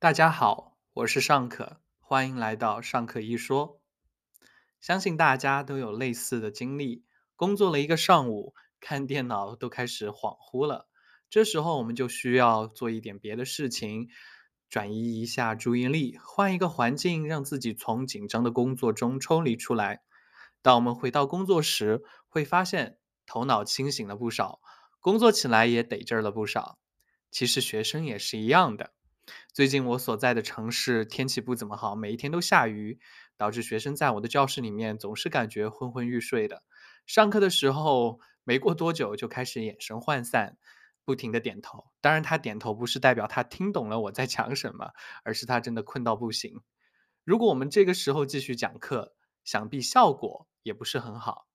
大家好，我是尚可，欢迎来到尚可一说。相信大家都有类似的经历，工作了一个上午，看电脑都开始恍惚了。这时候我们就需要做一点别的事情，转移一下注意力，换一个环境，让自己从紧张的工作中抽离出来。当我们回到工作时，会发现头脑清醒了不少，工作起来也得劲儿了不少。其实学生也是一样的。最近我所在的城市天气不怎么好，每一天都下雨，导致学生在我的教室里面总是感觉昏昏欲睡的。上课的时候没过多久就开始眼神涣散，不停的点头。当然，他点头不是代表他听懂了我在讲什么，而是他真的困到不行。如果我们这个时候继续讲课，想必效果也不是很好。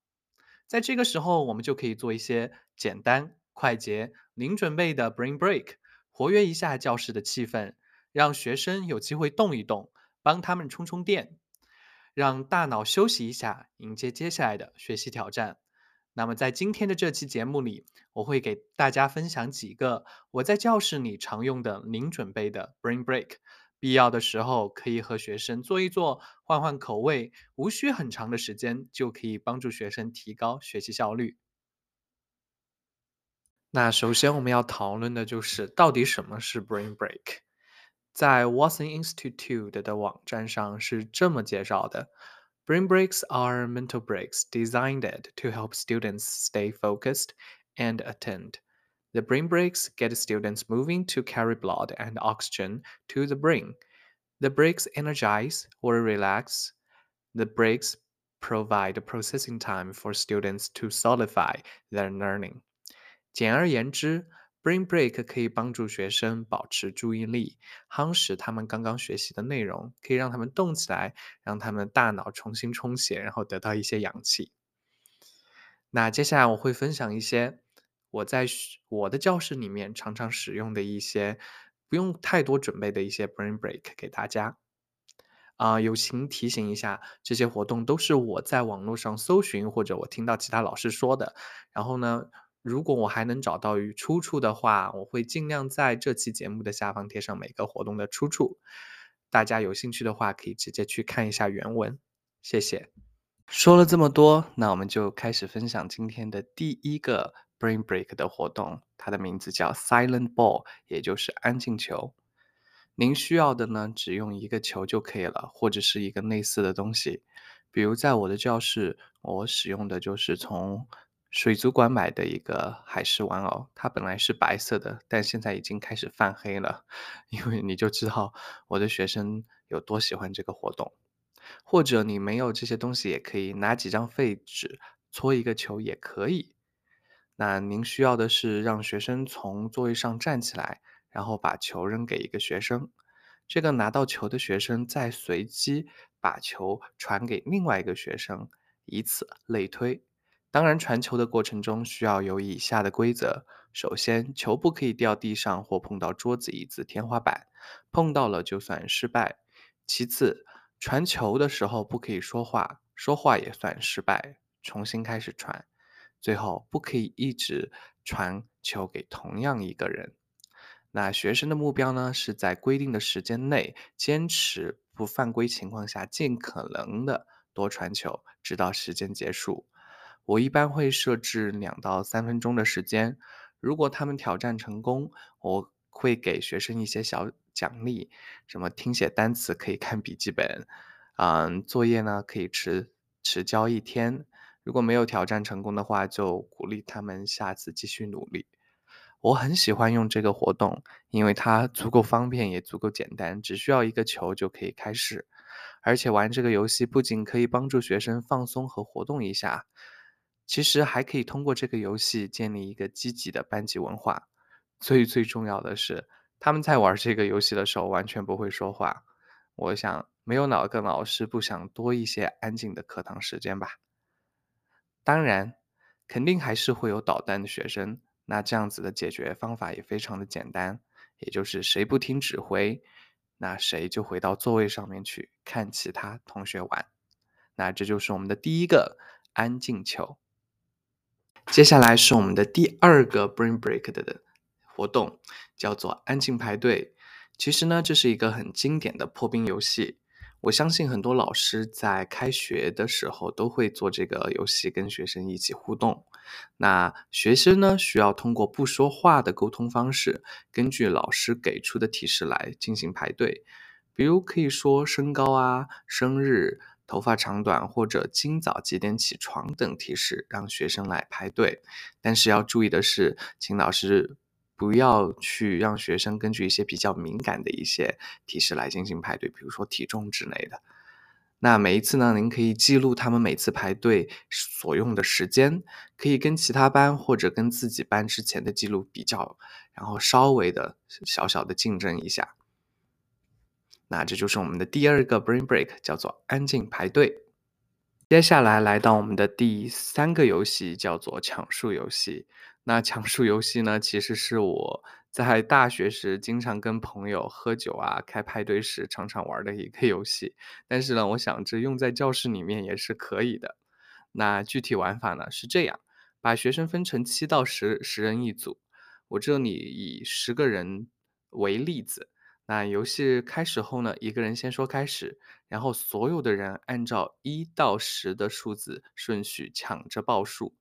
在这个时候，我们就可以做一些简单、快捷、零准备的 brain break。活跃一下教室的气氛，让学生有机会动一动，帮他们充充电，让大脑休息一下，迎接接下来的学习挑战。那么，在今天的这期节目里，我会给大家分享几个我在教室里常用的零准备的 brain break，必要的时候可以和学生做一做，换换口味，无需很长的时间就可以帮助学生提高学习效率。那首先我们要讨论的就是到底什么是 brain break。在 Watson Institute 的网站上是这么介绍的：Brain breaks are mental breaks designed to help students stay focused and attend. The brain breaks get students moving to carry blood and oxygen to the brain. The breaks energize or relax. The breaks provide processing time for students to solidify their learning. 简而言之 ，brain break 可以帮助学生保持注意力，夯实他们刚刚学习的内容，可以让他们动起来，让他们大脑重新充血，然后得到一些氧气。那接下来我会分享一些我在我的教室里面常常使用的一些不用太多准备的一些 brain break 给大家。啊，友情提醒一下，这些活动都是我在网络上搜寻或者我听到其他老师说的，然后呢。如果我还能找到与出处的话，我会尽量在这期节目的下方贴上每个活动的出处。大家有兴趣的话，可以直接去看一下原文。谢谢。说了这么多，那我们就开始分享今天的第一个 Brain Break 的活动，它的名字叫 Silent Ball，也就是安静球。您需要的呢，只用一个球就可以了，或者是一个类似的东西。比如在我的教室，我使用的就是从。水族馆买的一个海狮玩偶，它本来是白色的，但现在已经开始泛黑了，因为你就知道我的学生有多喜欢这个活动。或者你没有这些东西，也可以拿几张废纸搓一个球也可以。那您需要的是让学生从座位上站起来，然后把球扔给一个学生，这个拿到球的学生再随机把球传给另外一个学生，以此类推。当然，传球的过程中需要有以下的规则：首先，球不可以掉地上或碰到桌子、椅子、天花板，碰到了就算失败；其次，传球的时候不可以说话，说话也算失败，重新开始传；最后，不可以一直传球给同样一个人。那学生的目标呢，是在规定的时间内，坚持不犯规情况下，尽可能的多传球，直到时间结束。我一般会设置两到三分钟的时间，如果他们挑战成功，我会给学生一些小奖励，什么听写单词可以看笔记本，嗯，作业呢可以迟迟交一天。如果没有挑战成功的话，就鼓励他们下次继续努力。我很喜欢用这个活动，因为它足够方便，也足够简单，只需要一个球就可以开始。而且玩这个游戏不仅可以帮助学生放松和活动一下。其实还可以通过这个游戏建立一个积极的班级文化。最最重要的是，他们在玩这个游戏的时候完全不会说话。我想，没有哪个老师不想多一些安静的课堂时间吧？当然，肯定还是会有捣蛋的学生。那这样子的解决方法也非常的简单，也就是谁不听指挥，那谁就回到座位上面去看其他同学玩。那这就是我们的第一个安静球。接下来是我们的第二个 brain break 的活动，叫做安静排队。其实呢，这是一个很经典的破冰游戏。我相信很多老师在开学的时候都会做这个游戏，跟学生一起互动。那学生呢，需要通过不说话的沟通方式，根据老师给出的提示来进行排队。比如可以说身高啊、生日、头发长短或者今早几点起床等提示，让学生来排队。但是要注意的是，请老师。不要去让学生根据一些比较敏感的一些提示来进行排队，比如说体重之类的。那每一次呢，您可以记录他们每次排队所用的时间，可以跟其他班或者跟自己班之前的记录比较，然后稍微的小小的竞争一下。那这就是我们的第二个 brain break，叫做安静排队。接下来来到我们的第三个游戏，叫做抢树游戏。那抢树游戏呢，其实是我在大学时经常跟朋友喝酒啊、开派对时常常玩的一个游戏。但是呢，我想这用在教室里面也是可以的。那具体玩法呢是这样：把学生分成七到十十人一组，我这里以十个人为例子。那游戏开始后呢，一个人先说开始，然后所有的人按照一到十的数字顺序抢着报数，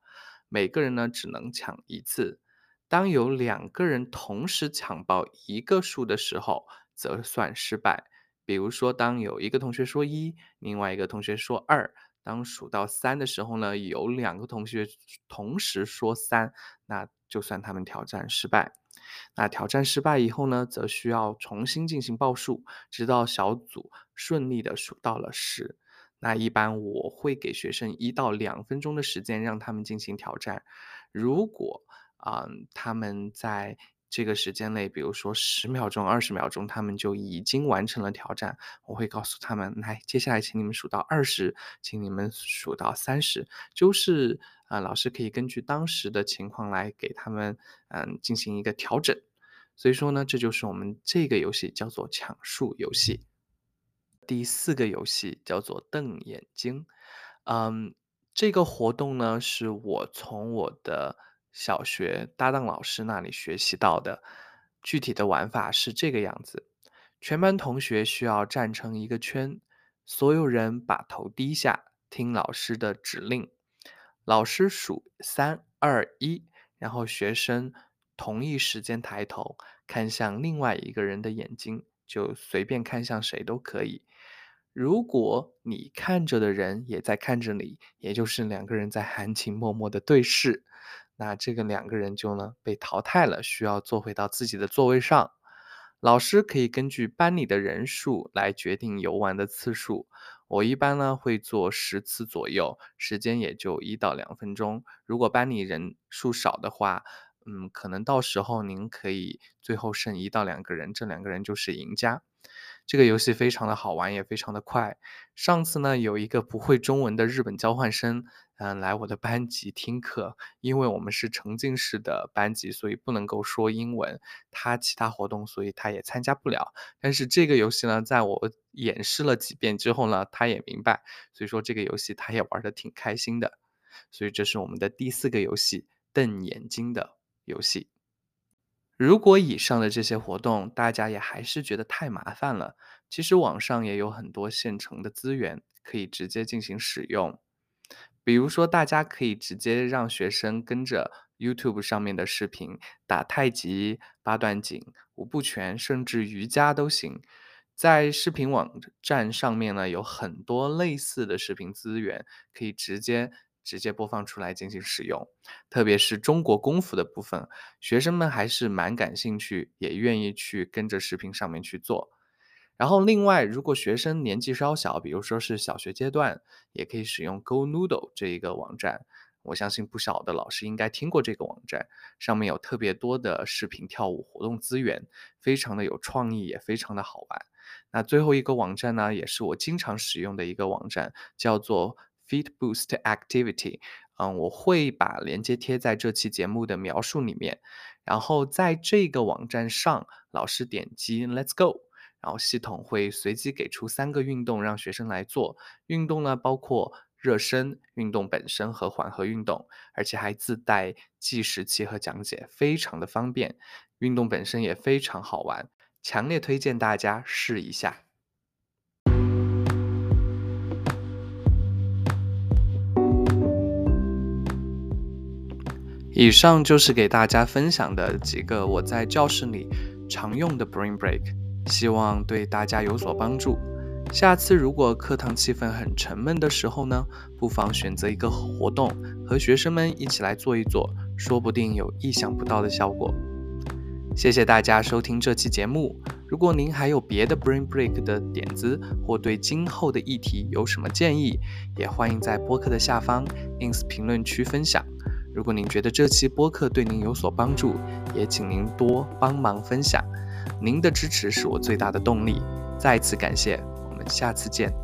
每个人呢只能抢一次。当有两个人同时抢报一个数的时候，则算失败。比如说，当有一个同学说一，另外一个同学说二，当数到三的时候呢，有两个同学同时说三，那就算他们挑战失败。那挑战失败以后呢，则需要重新进行报数，直到小组顺利的数到了十。那一般我会给学生一到两分钟的时间，让他们进行挑战。如果啊，他们在这个时间内，比如说十秒钟、二十秒钟，他们就已经完成了挑战，我会告诉他们：来，接下来请你们数到二十，请你们数到三十，就是。啊，老师可以根据当时的情况来给他们，嗯，进行一个调整。所以说呢，这就是我们这个游戏叫做抢树游戏。第四个游戏叫做瞪眼睛。嗯，这个活动呢是我从我的小学搭档老师那里学习到的。具体的玩法是这个样子：全班同学需要站成一个圈，所有人把头低下，听老师的指令。老师数三二一，然后学生同一时间抬头看向另外一个人的眼睛，就随便看向谁都可以。如果你看着的人也在看着你，也就是两个人在含情脉脉的对视，那这个两个人就呢被淘汰了，需要坐回到自己的座位上。老师可以根据班里的人数来决定游玩的次数。我一般呢会做十次左右，时间也就一到两分钟。如果班里人数少的话，嗯，可能到时候您可以最后剩一到两个人，这两个人就是赢家。这个游戏非常的好玩，也非常的快。上次呢，有一个不会中文的日本交换生，嗯，来我的班级听课。因为我们是沉浸式的班级，所以不能够说英文。他其他活动，所以他也参加不了。但是这个游戏呢，在我演示了几遍之后呢，他也明白。所以说这个游戏他也玩的挺开心的。所以这是我们的第四个游戏——瞪眼睛的游戏。如果以上的这些活动大家也还是觉得太麻烦了，其实网上也有很多现成的资源可以直接进行使用。比如说，大家可以直接让学生跟着 YouTube 上面的视频打太极、八段锦、五步拳，甚至瑜伽都行。在视频网站上面呢，有很多类似的视频资源，可以直接。直接播放出来进行使用，特别是中国功夫的部分，学生们还是蛮感兴趣，也愿意去跟着视频上面去做。然后，另外，如果学生年纪稍小，比如说是小学阶段，也可以使用 Go Noodle 这一个网站。我相信不少的老师应该听过这个网站，上面有特别多的视频跳舞活动资源，非常的有创意，也非常的好玩。那最后一个网站呢，也是我经常使用的一个网站，叫做。Feed Boost Activity，嗯，我会把链接贴在这期节目的描述里面。然后在这个网站上，老师点击 Let's Go，然后系统会随机给出三个运动让学生来做。运动呢包括热身、运动本身和缓和运动，而且还自带计时器和讲解，非常的方便。运动本身也非常好玩。强烈推荐大家试一下。以上就是给大家分享的几个我在教室里常用的 Brain Break，希望对大家有所帮助。下次如果课堂气氛很沉闷的时候呢，不妨选择一个活动，和学生们一起来做一做，说不定有意想不到的效果。谢谢大家收听这期节目。如果您还有别的 Brain Break 的点子，或对今后的议题有什么建议，也欢迎在播客的下方 ins 评论区分享。如果您觉得这期播客对您有所帮助，也请您多帮忙分享。您的支持是我最大的动力。再次感谢，我们下次见。